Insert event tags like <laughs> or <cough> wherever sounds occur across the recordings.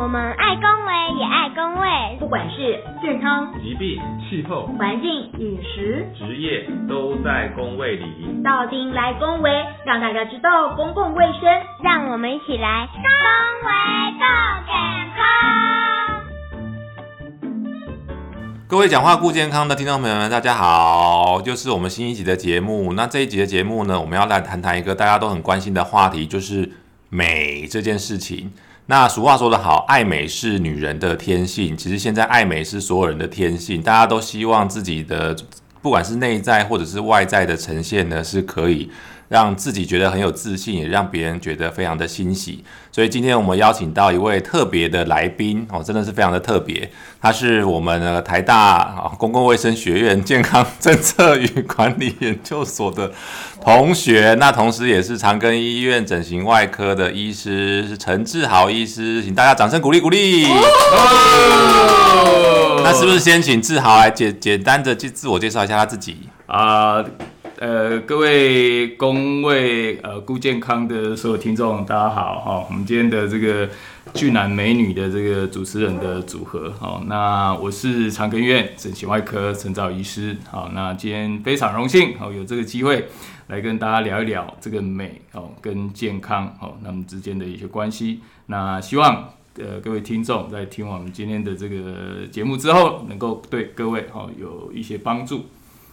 我们爱公卫也爱公卫，不管是健康、疾病、气候、环境、饮食、职业，都在公卫里。到丁来公卫，让大家知道公共卫生，让我们一起来公卫更健康。各位讲话顾健康的听众朋友们，大家好，就是我们新一集的节目。那这一集的节目呢，我们要来谈谈一个大家都很关心的话题，就是美这件事情。那俗话说得好，爱美是女人的天性。其实现在爱美是所有人的天性，大家都希望自己的不管是内在或者是外在的呈现呢，是可以。让自己觉得很有自信，也让别人觉得非常的欣喜。所以今天我们邀请到一位特别的来宾哦，真的是非常的特别。他是我们的台大啊公共卫生学院健康政策与管理研究所的同学，那同时也是长庚医院整形外科的医师，是陈志豪医师，请大家掌声鼓励鼓励。那是不是先请志豪来简简单的自自我介绍一下他自己啊？呃，呃各位公卫呃顾健康的所有听众，大家好哈！我们今天的这个俊男美女的这个主持人的组合，好，那我是长庚院整形外科陈兆医师，好，那今天非常荣幸，好有这个机会来跟大家聊一聊这个美哦跟健康哦那么之间的一些关系。那希望呃各位听众在听我们今天的这个节目之后，能够对各位哈有一些帮助。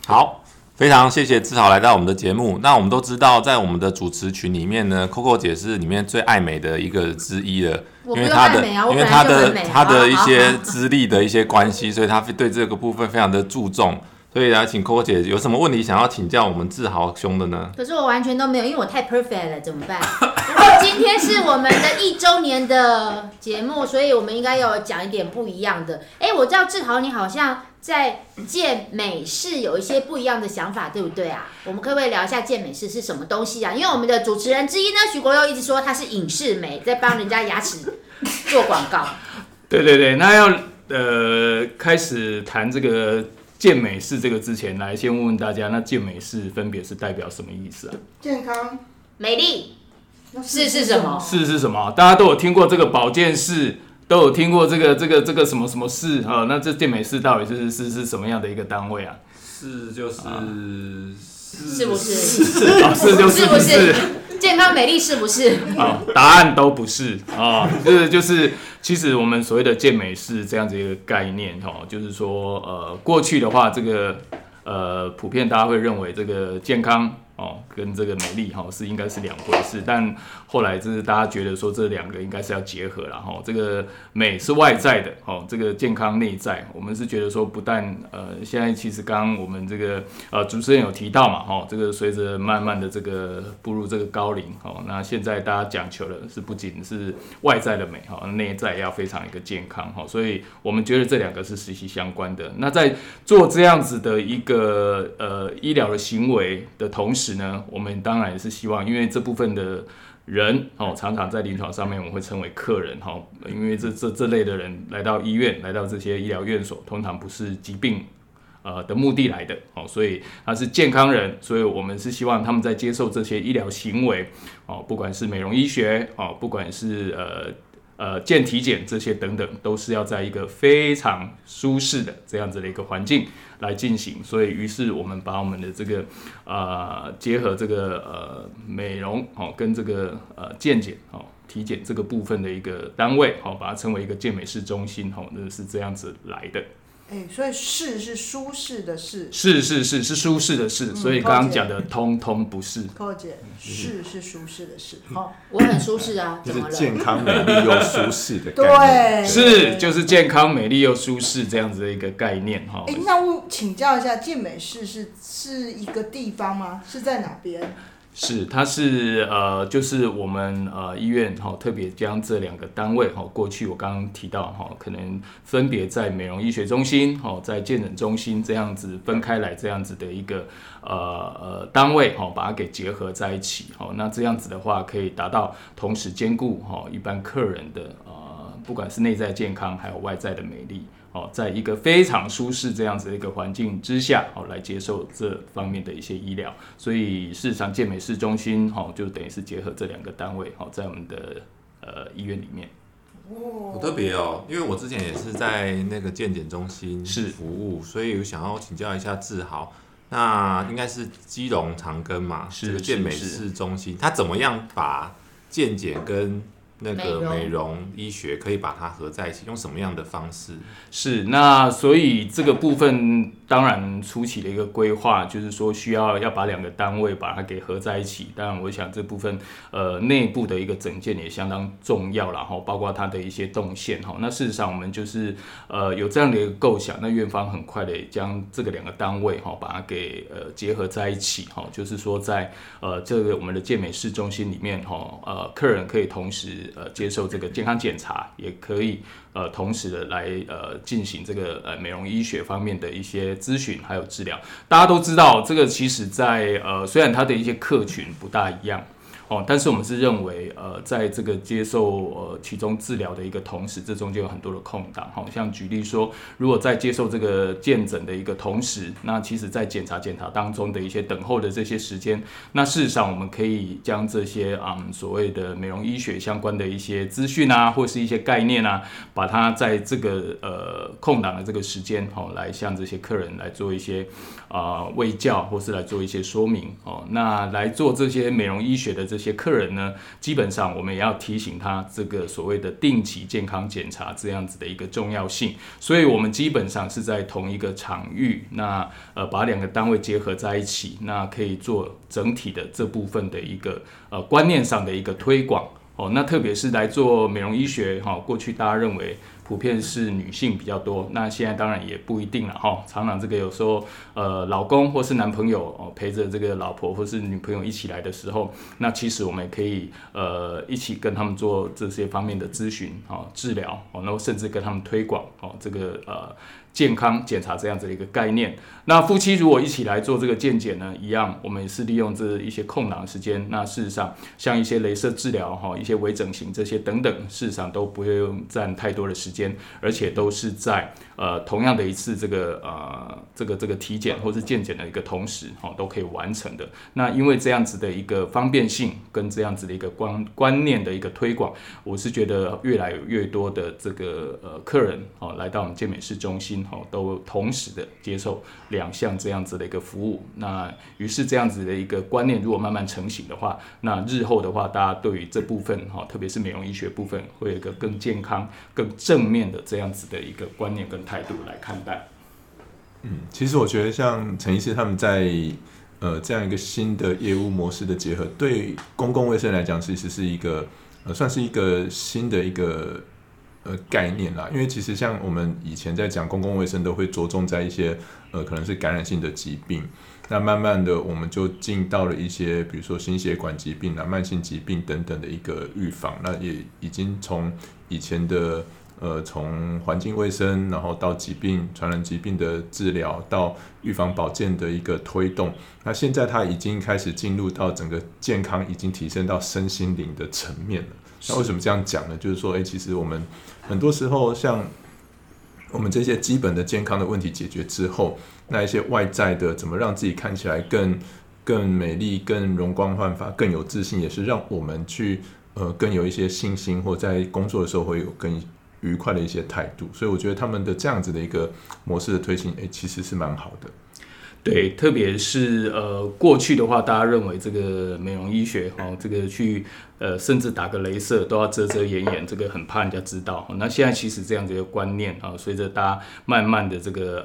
好。非常谢谢志豪来到我们的节目。那我们都知道，在我们的主持群里面呢，Coco 姐是里面最爱美的一个之一了，因为她的因为她的 <laughs> 她的一些资历的一些关系，所以她对这个部分非常的注重。所以来请 Coco 姐有什么问题想要请教我们志豪兄的呢？可是我完全都没有，因为我太 perfect 了，怎么办？不 <laughs> 过今天是我们的一周年的节目，所以我们应该要讲一点不一样的。哎，我知道志豪你好像。在健美式有一些不一样的想法，对不对啊？我们可不可以聊一下健美式是什么东西啊？因为我们的主持人之一呢，徐国佑一直说他是影视美，在帮人家牙齿做广告。<laughs> 对对对，那要呃开始谈这个健美式这个之前，来先问问大家，那健美式分别是代表什么意思啊？健康、美丽，是是什么？是是什么？大家都有听过这个保健室。都有听过这个这个这个什么什么室啊？那这健美室到底是是是什么样的一个单位啊？是就是是不是？是就是不是？健康美丽是不是？啊，答案都不是啊。就是就是，其实我们所谓的健美是这样子一个概念哈，就是说呃，过去的话，这个呃，普遍大家会认为这个健康。哦，跟这个美丽哈是应该是两回事，但后来就是大家觉得说这两个应该是要结合了哈。这个美是外在的，哦，这个健康内在，我们是觉得说不但呃，现在其实刚刚我们这个呃主持人有提到嘛，哈，这个随着慢慢的这个步入这个高龄，哦，那现在大家讲求的是不仅是外在的美哈，内在要非常一个健康哈，所以我们觉得这两个是息息相关的。那在做这样子的一个呃医疗的行为的同时，呢，我们当然也是希望，因为这部分的人哦，常常在临床上面我们会称为客人哈，因为这这这类的人来到医院，来到这些医疗院所，通常不是疾病呃的目的来的哦，所以他是健康人，所以我们是希望他们在接受这些医疗行为哦，不管是美容医学哦，不管是呃。呃，健体检这些等等，都是要在一个非常舒适的这样子的一个环境来进行。所以，于是我们把我们的这个呃结合这个呃美容哦，跟这个呃健检哦体检这个部分的一个单位哦，把它称为一个健美式中心哦，那是这样子来的。哎，所以适是舒适的适，是是是是舒适的适，所以刚刚讲的通通不是。寇姐，适是舒适的适，好，我很舒适啊，就是健康美丽又舒适的对，是就是健康美丽又舒适这样子的一个概念哈。哎，那我请教一下，健美市是是一个地方吗？是在哪边？是，它是呃，就是我们呃医院哈，特别将这两个单位哈，过去我刚刚提到哈，可能分别在美容医学中心哈，在健诊中心这样子分开来这样子的一个呃呃单位哈，把它给结合在一起哈，那这样子的话可以达到同时兼顾哈一般客人的呃，不管是内在健康还有外在的美丽。哦，在一个非常舒适这样子的一个环境之下，哦，来接受这方面的一些医疗，所以市场健美市中心，哦，就等于是结合这两个单位，哦，在我们的呃医院里面。好特别哦，因为我之前也是在那个健检中心是。服务，所以我想要请教一下志豪，那应该是基隆长庚嘛，是这个健美是是式中心，他怎么样把健检跟那个美容医学可以把它合在一起，用什么样的方式？是，那所以这个部分当然初期的一个规划，就是说需要要把两个单位把它给合在一起。当然，我想这部分呃内部的一个整建也相当重要然后包括它的一些动线哈。那事实上我们就是呃有这样的一个构想，那院方很快的将这个两个单位哈把它给呃结合在一起哈，就是说在呃这个我们的健美市中心里面哈，呃客人可以同时呃接受这个健康检查，也可以呃同时的来呃进行这个呃美容医学方面的一些咨询还有治疗。大家都知道，这个其实在呃虽然它的一些客群不大一样。哦，但是我们是认为，呃，在这个接受呃其中治疗的一个同时，这中间有很多的空档。好、像举例说，如果在接受这个健诊的一个同时，那其实在检查检查当中的一些等候的这些时间，那事实上我们可以将这些嗯所谓的美容医学相关的一些资讯啊，或是一些概念啊，把它在这个呃空档的这个时间，哦，来向这些客人来做一些啊、呃、卫教，或是来做一些说明哦。那来做这些美容医学的这些客人呢，基本上我们也要提醒他这个所谓的定期健康检查这样子的一个重要性。所以我们基本上是在同一个场域，那呃把两个单位结合在一起，那可以做整体的这部分的一个呃观念上的一个推广。哦，那特别是来做美容医学哈、过去大家认为普遍是女性比较多，那现在当然也不一定了哈、常常这个有时候呃老公或是男朋友哦陪着这个老婆或是女朋友一起来的时候，那其实我们也可以呃一起跟他们做这些方面的咨询哦、治疗哦，然后甚至跟他们推广哦这个呃健康检查这样子的一个概念。那夫妻如果一起来做这个健检呢，一样，我们也是利用这一些空档时间。那事实上，像一些镭射治疗哈，一些微整形这些等等，事实上都不会用占太多的时间，而且都是在呃同样的一次这个呃这个这个体检或是健检的一个同时哈，都可以完成的。那因为这样子的一个方便性跟这样子的一个观观念的一个推广，我是觉得越来越多的这个呃客人哦来到我们健美市中心哦，都同时的接受两项这样子的一个服务。那于是这样子的一个观念如果慢慢成型的话，那日后的话，大家对于这部分哈，特别是美容医学部分，会有一个更健康、更正面的这样子的一个观念跟态度来看待。嗯其实我觉得像陈医师他们在呃这样一个新的业务模式的结合，对公共卫生来讲，其实是一个呃算是一个新的一个呃概念啦。因为其实像我们以前在讲公共卫生，都会着重在一些呃可能是感染性的疾病。那慢慢的，我们就进到了一些，比如说心血管疾病啊、慢性疾病等等的一个预防。那也已经从以前的呃，从环境卫生，然后到疾病、传染疾病的治疗，到预防保健的一个推动。那现在它已经开始进入到整个健康，已经提升到身心灵的层面了。那为什么这样讲呢？就是说，诶，其实我们很多时候像我们这些基本的健康的问题解决之后，那一些外在的怎么让自己看起来更更美丽、更容光焕发、更有自信，也是让我们去呃更有一些信心，或在工作的时候会有更愉快的一些态度。所以我觉得他们的这样子的一个模式的推行，诶，其实是蛮好的。对，特别是呃，过去的话，大家认为这个美容医学哦，这个去呃，甚至打个镭射都要遮遮掩掩，这个很怕人家知道。那现在其实这样子的观念啊，随着大家慢慢的这个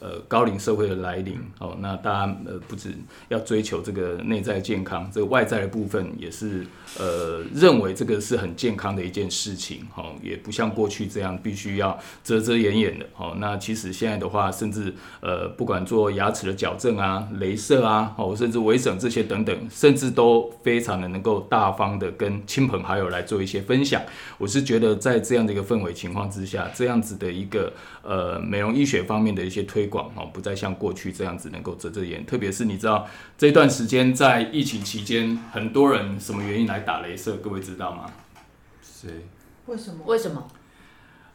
呃呃高龄社会的来临哦，那大家呃不止要追求这个内在健康，这个外在的部分也是呃认为这个是很健康的一件事情哦，也不像过去这样必须要遮遮掩掩的哦。那其实现在的话，甚至呃不管做牙齿的矫正啊、镭射啊，哦甚至微整这些等等，甚至都非常的能够大方的跟亲朋好友来做一些分享。我是觉得在这样的一个氛围情况之下，这样子的一个呃美容医学方面的一些推广哦，不再像过去这样子能够遮遮掩。特别是你知道这段时间在疫情期间，很多人什么原因来打镭射，各位知道吗？谁？为什么？为什么？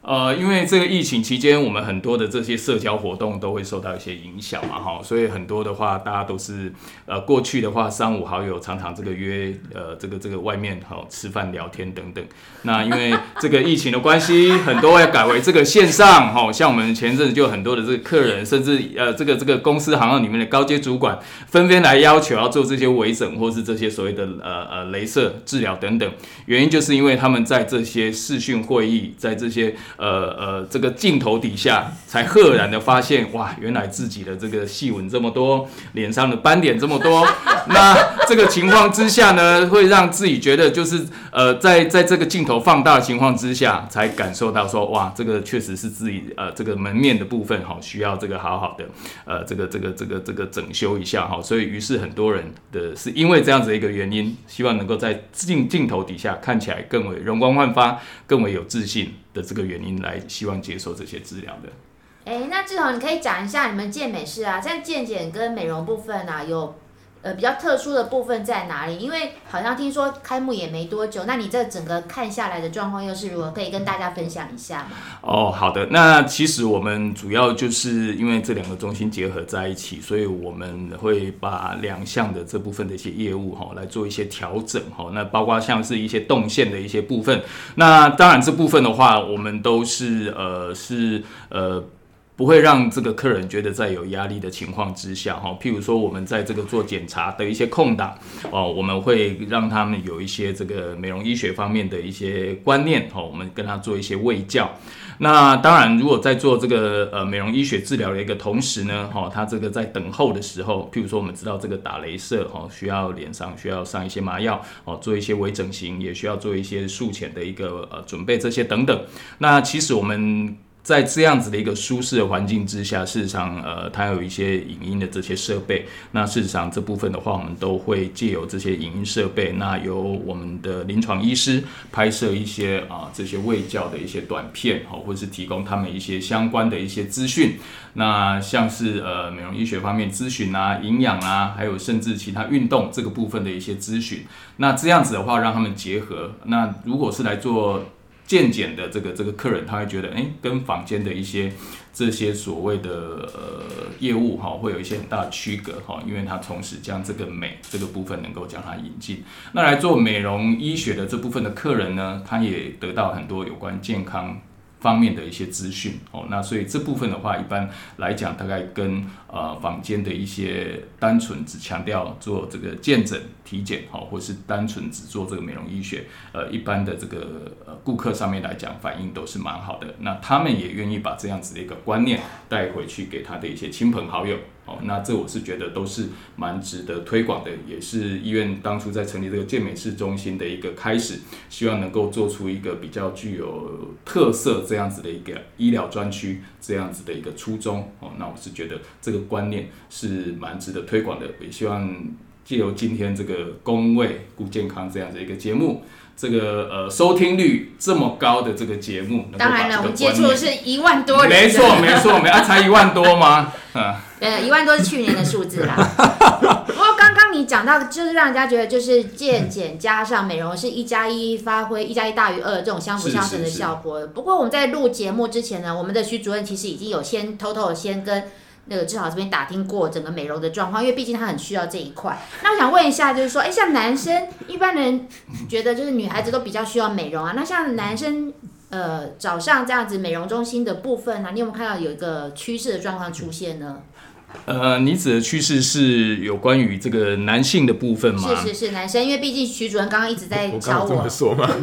呃，因为这个疫情期间，我们很多的这些社交活动都会受到一些影响嘛，哈，所以很多的话，大家都是呃，过去的话，三五好友常常这个约呃，这个这个外面好吃饭聊天等等。那因为这个疫情的关系，很多要改为这个线上，哈，像我们前阵子就很多的这个客人，甚至呃，这个这个公司行号里面的高阶主管，纷纷来要求要做这些微整或是这些所谓的呃呃镭射治疗等等。原因就是因为他们在这些视讯会议，在这些呃呃，这个镜头底下，才赫然的发现，哇，原来自己的这个细纹这么多，脸上的斑点这么多。那这个情况之下呢，会让自己觉得就是呃，在在这个镜头放大的情况之下，才感受到说，哇，这个确实是自己呃这个门面的部分哈，需要这个好好的呃这个这个这个这个整修一下哈。所以于是很多人的是因为这样子一个原因，希望能够在镜镜头底下看起来更为容光焕发，更为有自信。的这个原因来希望接受这些治疗的。哎，那志宏，你可以讲一下你们健美室啊，在健检跟美容部分啊，有呃比较特殊的部分在哪里？因为好像听说开幕也没多久，那你这整个看下来的状况又是如何？可以跟大家分享一下吗？哦，好的。那其实我们主要就是因为这两个中心结合在一起，所以我们会把两项的这部分的一些业务哈来做一些调整哈。那包括像是一些动线的一些部分。那当然这部分的话，我们都是呃是呃。不会让这个客人觉得在有压力的情况之下，哈，譬如说我们在这个做检查的一些空档，哦，我们会让他们有一些这个美容医学方面的一些观念，哈，我们跟他做一些卫教。那当然，如果在做这个呃美容医学治疗的一个同时呢，哈，他这个在等候的时候，譬如说我们知道这个打镭射，哈，需要脸上需要上一些麻药，哦，做一些微整形，也需要做一些术前的一个呃准备这些等等。那其实我们。在这样子的一个舒适的环境之下，事实上，呃，它有一些影音的这些设备。那事实上这部分的话，我们都会借由这些影音设备，那由我们的临床医师拍摄一些啊这些卫教的一些短片，哈，或是提供他们一些相关的一些资讯。那像是呃美容医学方面咨询啊、营养啊，还有甚至其他运动这个部分的一些咨询。那这样子的话，让他们结合。那如果是来做。健检的这个这个客人，他会觉得，哎，跟房间的一些这些所谓的呃业务哈，会有一些很大的区隔哈，因为他同时将这个美这个部分能够将它引进。那来做美容医学的这部分的客人呢，他也得到很多有关健康。方面的一些资讯哦，那所以这部分的话，一般来讲，大概跟呃坊间的一些单纯只强调做这个健诊体检哦，或是单纯只做这个美容医学，呃，一般的这个呃顾客上面来讲，反应都是蛮好的。那他们也愿意把这样子的一个观念带回去给他的一些亲朋好友。哦，那这我是觉得都是蛮值得推广的，也是医院当初在成立这个健美式中心的一个开始，希望能够做出一个比较具有特色这样子的一个医疗专区这样子的一个初衷。哦，那我是觉得这个观念是蛮值得推广的，也希望借由今天这个工位顾健康这样的一个节目。这个呃收听率这么高的这个节目，当然了，我们接触的是一万多人，没错没错，没啊才一万多吗？嗯，呃，一万多是去年的数字啦。<laughs> 不过刚刚你讲到，就是让人家觉得就是健检加上美容是一加一发挥一加一大于二这种相辅相成的效果。不过我们在录节目之前呢，我们的徐主任其实已经有先偷偷的先跟。那个志豪这边打听过整个美容的状况，因为毕竟他很需要这一块。那我想问一下，就是说，哎，像男生一般人觉得就是女孩子都比较需要美容啊，那像男生呃早上这样子美容中心的部分呢，你有没有看到有一个趋势的状况出现呢？呃，你指的趋势是有关于这个男性的部分吗？是是是，男生，因为毕竟徐主任刚刚一直在教我。我说吗？我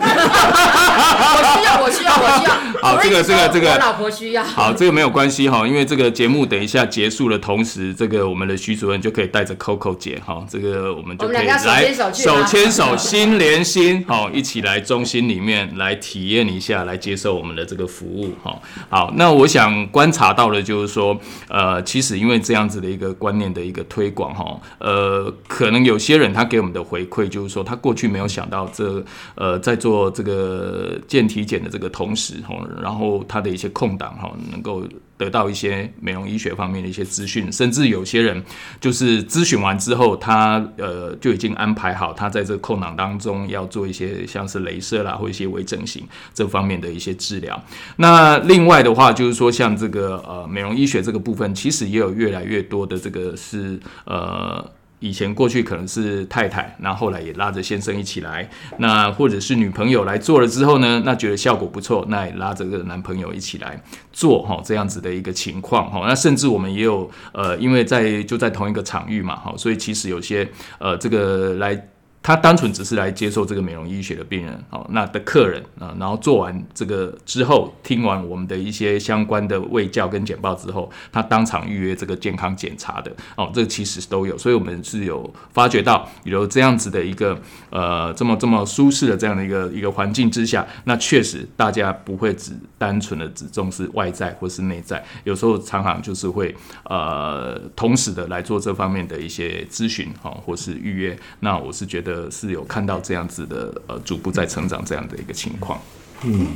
需要，我需要，我需要。<laughs> 好，这个这个这个，我老婆需要。好，这个没有关系哈，因为这个节目等一下结束的同时，这个我们的徐主任就可以带着 Coco 姐哈，这个我们就可以来手牵手 <laughs> 心连心，好，一起来中心里面来体验一下，来接受我们的这个服务哈。好，那我想观察到的就是说，呃，其实因为这样。这样子的一个观念的一个推广哈，呃，可能有些人他给我们的回馈就是说，他过去没有想到这呃在做这个健体检的这个同时哈，然后他的一些空档哈，能够得到一些美容医学方面的一些资讯，甚至有些人就是咨询完之后，他呃就已经安排好他在这个空档当中要做一些像是镭射啦或一些微整形这方面的一些治疗。那另外的话就是说，像这个呃美容医学这个部分，其实也有越来越多的这个是呃。以前过去可能是太太，那后来也拉着先生一起来，那或者是女朋友来做了之后呢，那觉得效果不错，那也拉着个男朋友一起来做哈，这样子的一个情况哈。那甚至我们也有呃，因为在就在同一个场域嘛哈，所以其实有些呃这个来。他单纯只是来接受这个美容医学的病人，好，那的客人啊，然后做完这个之后，听完我们的一些相关的卫教跟简报之后，他当场预约这个健康检查的，哦，这个其实都有，所以我们是有发觉到有这样子的一个呃这么这么舒适的这样的一个一个环境之下，那确实大家不会只单纯的只重视外在或是内在，有时候常常就是会呃同时的来做这方面的一些咨询，哈，或是预约，那我是觉得。呃，是有看到这样子的，呃，逐步在成长这样的一个情况。嗯，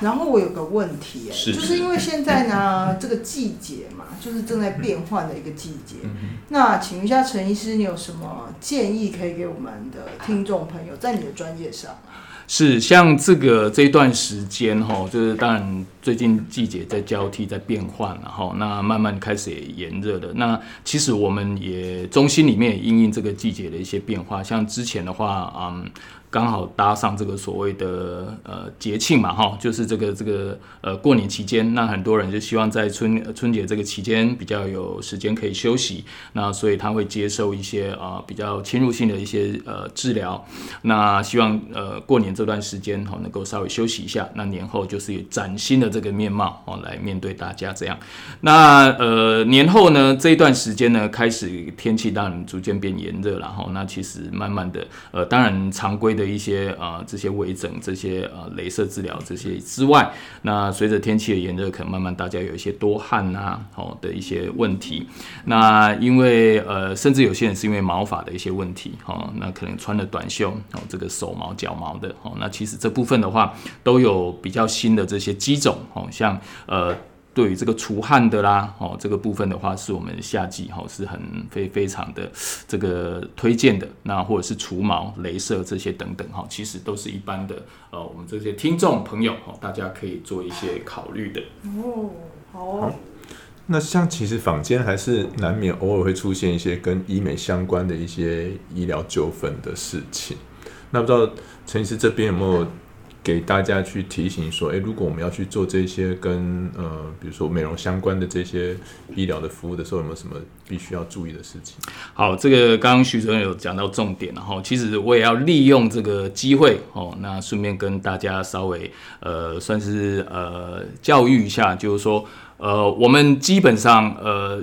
然后我有个问题，就是因为现在呢，这个季节嘛，就是正在变换的一个季节。那请问一下陈医师，你有什么建议可以给我们的听众朋友，在你的专业上？是像这个这一段时间哈，就是当然最近季节在交替在变换，然后那慢慢开始也炎热的。那其实我们也中心里面也因应这个季节的一些变化，像之前的话，嗯。刚好搭上这个所谓的呃节庆嘛，哈，就是这个这个呃过年期间，那很多人就希望在春春节这个期间比较有时间可以休息，那所以他会接受一些啊比较侵入性的一些呃治疗，那希望呃过年这段时间哈能够稍微休息一下，那年后就是以崭新的这个面貌哦来面对大家这样，那呃年后呢这一段时间呢开始天气当然逐渐变炎热了哈，那其实慢慢的呃当然常规。的一些呃这些微整、这些呃镭射治疗这些之外，那随着天气的炎热，可能慢慢大家有一些多汗呐，哦的一些问题。那因为呃，甚至有些人是因为毛发的一些问题，哦，那可能穿了短袖，哦，这个手毛、脚毛的，哦，那其实这部分的话，都有比较新的这些机种，哦，像呃。对于这个除汗的啦，哦，这个部分的话，是我们夏季哈是很非非常的这个推荐的。那或者是除毛、镭射这些等等哈，其实都是一般的呃，我们这些听众朋友哈，大家可以做一些考虑的。哦，好。那像其实坊间还是难免偶尔会出现一些跟医美相关的一些医疗纠纷的事情。那不知道陈医师这边有没有？给大家去提醒说，诶，如果我们要去做这些跟呃，比如说美容相关的这些医疗的服务的时候，有没有什么必须要注意的事情？好，这个刚刚徐主任有讲到重点，然后其实我也要利用这个机会哦，那顺便跟大家稍微呃，算是呃教育一下，就是说呃，我们基本上呃。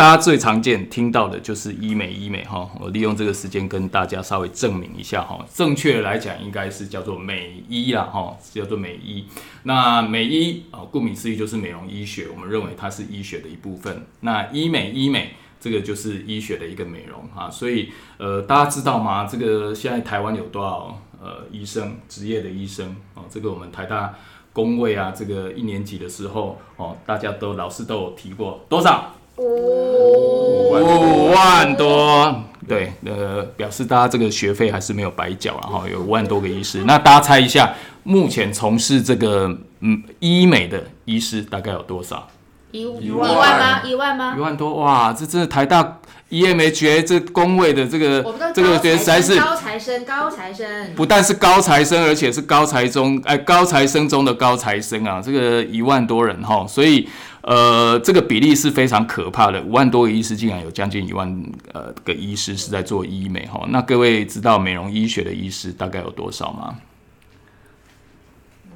大家最常见听到的就是医美，医美哈，我利用这个时间跟大家稍微证明一下哈。正确来讲，应该是叫做美医啦哈，叫做美医。那美医啊，顾名思义就是美容医学，我们认为它是医学的一部分。那医美，医美这个就是医学的一个美容哈。所以呃，大家知道吗？这个现在台湾有多少呃医生，职业的医生哦？这个我们台大工位啊，这个一年级的时候哦，大家都老师都有提过多少？五万多，对，呃，表示大家这个学费还是没有白缴了哈，有五万多个医师。那大家猜一下，目前从事这个嗯医美的医师大概有多少？一一万吗？一万吗？一万多哇！这真的台大 EMHA 这工位的这个这个学生是高材生，高材生不但是高材生，而且是高材中哎高材生中的高材生啊！这个一万多人哈，所以。呃，这个比例是非常可怕的，五万多个医师竟然有将近一万呃个医师是在做医美哈。那各位知道美容医学的医师大概有多少吗？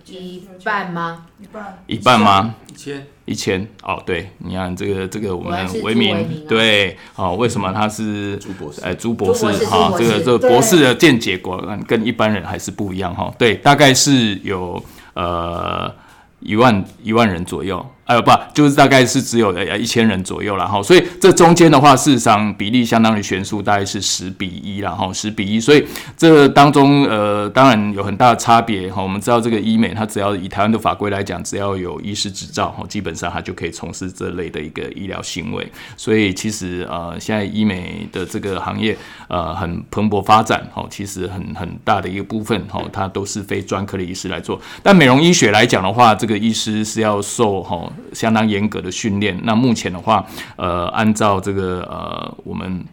一半吗？一半？一半吗？一千？一千？哦，对，你看这个这个我们为民对，哦，为什么他是朱博士？哎，朱博士哈，这个这个博士的见解果然跟一般人还是不一样哈。对，大概是有呃一万一万人左右。呃，不，就是大概是只有呃一千人左右了哈，所以这中间的话，事实上比例相当于悬殊，大概是十比一然后十比一，所以这当中呃，当然有很大的差别哈。我们知道这个医美，它只要以台湾的法规来讲，只要有医师执照哈，基本上它就可以从事这类的一个医疗行为。所以其实呃，现在医美的这个行业呃很蓬勃发展哈，其实很很大的一个部分哈，它都是非专科的医师来做。但美容医学来讲的话，这个医师是要受哈。相当严格的训练。那目前的话，呃，按照这个呃，我们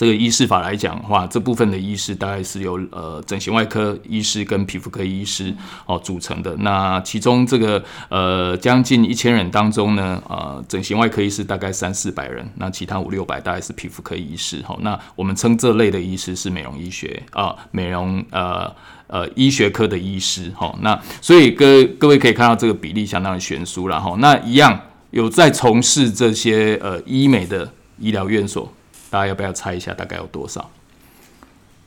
这个医师法来讲的话，这部分的医师大概是由呃整形外科医师跟皮肤科医师哦组成的。那其中这个呃将近一千人当中呢，呃，整形外科医师大概三四百人，那其他五六百大概是皮肤科医师。哈，那我们称这类的医师是美容医学啊，美容呃。呃，医学科的医师，哈，那所以各各位可以看到这个比例相当的悬殊了，哈，那一样有在从事这些呃医美的医疗院所，大家要不要猜一下大概有多少？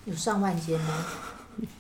有上万间吗？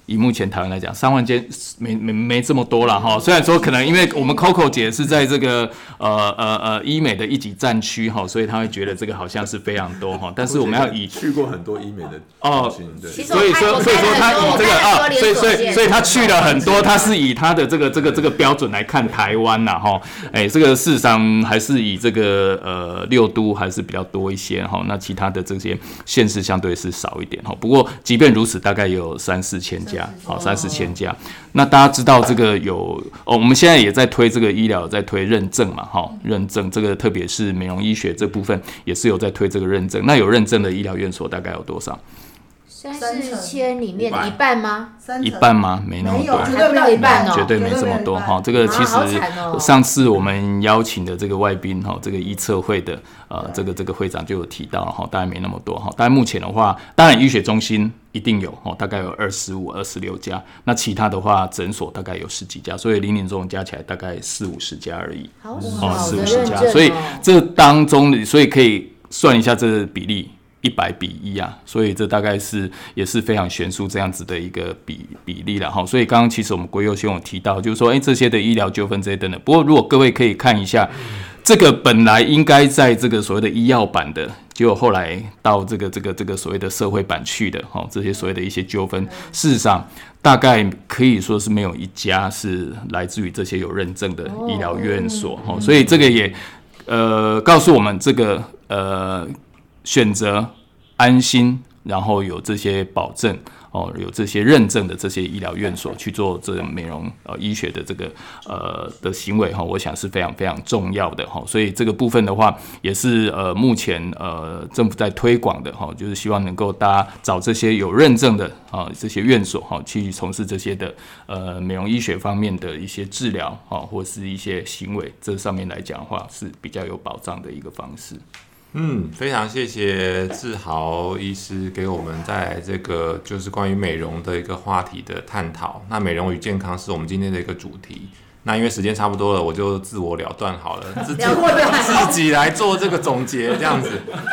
以目前台湾来讲，三万间没没没这么多了哈。虽然说可能因为我们 Coco 姐是在这个呃呃呃医美的一级战区哈，所以她会觉得这个好像是非常多哈。但是我们要以去过很多医美的哦，对，所以说所以说他以这个啊，所以所以所以他去了很多，他是以他的这个这个这个标准来看台湾呐哈。哎，这个事实上还是以这个呃六都还是比较多一些哈。那其他的这些县市相对是少一点哈。不过即便如此，大概有三四千家。好，三四千家。那大家知道这个有哦，我们现在也在推这个医疗，在推认证嘛，哈，认证这个特别是美容医学这部分也是有在推这个认证。那有认证的医疗院所大概有多少？三四千里面的一半吗？一半吗？没那么多，绝对不到一半哦，绝对没这么多哈。这个其实上次我们邀请的这个外宾哈，这个医测会的呃，这个这个会长就有提到哈，当然没那么多哈。但目前的话，当然医学中心一定有哦，大概有二十五、二十六家。那其他的话，诊所大概有十几家，所以零零总总加起来大概四五十家而已。好四五十家，所以这当中，所以可以算一下这个比例。一百比一啊，所以这大概是也是非常悬殊这样子的一个比比例了哈。所以刚刚其实我们国优先有提到，就是说，哎，这些的医疗纠纷这些等等。不过如果各位可以看一下，这个本来应该在这个所谓的医药版的，结果后来到这个这个这个所谓的社会版去的哈，这些所谓的一些纠纷，事实上大概可以说是没有一家是来自于这些有认证的医疗院所哈。所以这个也呃告诉我们这个呃。选择安心，然后有这些保证哦，有这些认证的这些医疗院所去做这种美容呃医学的这个呃的行为哈，我想是非常非常重要的哈。所以这个部分的话，也是呃目前呃政府在推广的哈，就是希望能够大家找这些有认证的啊这些院所哈，去从事这些的呃美容医学方面的一些治疗啊，或是一些行为，这上面来讲的话是比较有保障的一个方式。嗯，非常谢谢志豪医师给我们带来这个就是关于美容的一个话题的探讨。那美容与健康是我们今天的一个主题。那因为时间差不多了，我就自我了断好了，自己 <laughs> 自己来做这个总结这样子。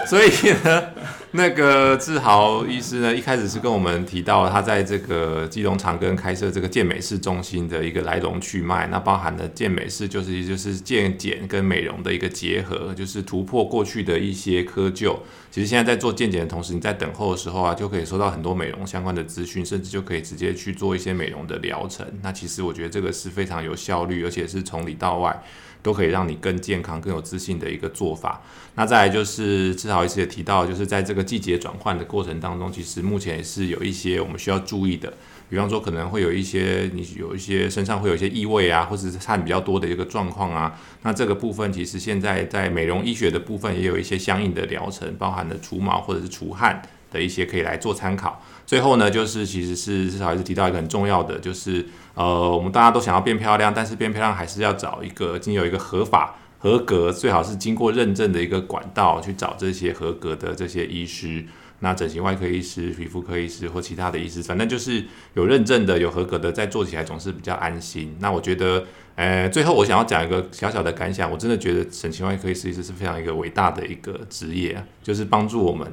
所以呢，那个志豪医师呢，一开始是跟我们提到他在这个基隆长庚开设这个健美式中心的一个来龙去脉。那包含的健美式就是就是健检跟美容的一个结合，就是突破过去的一些窠臼。其实现在在做健检的同时，你在等候的时候啊，就可以收到很多美容相关的资讯，甚至就可以直接去做一些美容的疗程。那其实我觉得这个是非常有效率，而且是从里到外都可以让你更健康、更有自信的一个做法。那再来就是志豪医师也提到，就是在这个季节转换的过程当中，其实目前也是有一些我们需要注意的。比方说，可能会有一些你有一些身上会有一些异味啊，或者是汗比较多的一个状况啊。那这个部分其实现在在美容医学的部分也有一些相应的疗程，包含了除毛或者是除汗的一些可以来做参考。最后呢，就是其实是至少还是提到一个很重要的，就是呃，我们大家都想要变漂亮，但是变漂亮还是要找一个经有一个合法合格，最好是经过认证的一个管道去找这些合格的这些医师。那整形外科医师、皮肤科医师或其他的医师，反正就是有认证的、有合格的，在做起来总是比较安心。那我觉得，呃，最后我想要讲一个小小的感想，我真的觉得整形外科医师是非常一个伟大的一个职业，就是帮助我们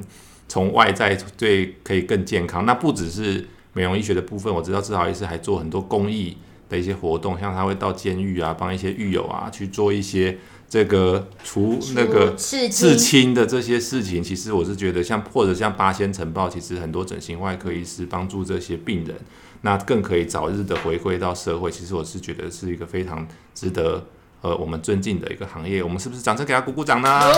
从外在对可以更健康。那不只是美容医学的部分，我知道至少医师还做很多公益的一些活动，像他会到监狱啊，帮一些狱友啊去做一些这个除那个刺青的这些事情，其实我是觉得像或者像八仙城报，其实很多整形外科医师帮助这些病人，那更可以早日的回归到社会。其实我是觉得是一个非常值得呃我们尊敬的一个行业。我们是不是掌声给他鼓鼓掌呢？哦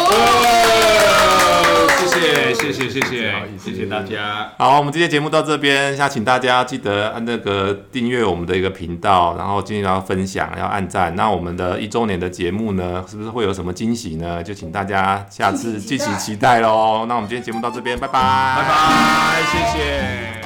谢谢谢谢谢谢谢谢大家。好，我们今天节目到这边，那请大家记得按那个订阅我们的一个频道，然后尽量要分享，要按赞。那我们的一周年的节目呢，是不是会有什么惊喜呢？就请大家下次敬请期待喽。那我们今天节目到这边，拜拜，拜拜，谢谢。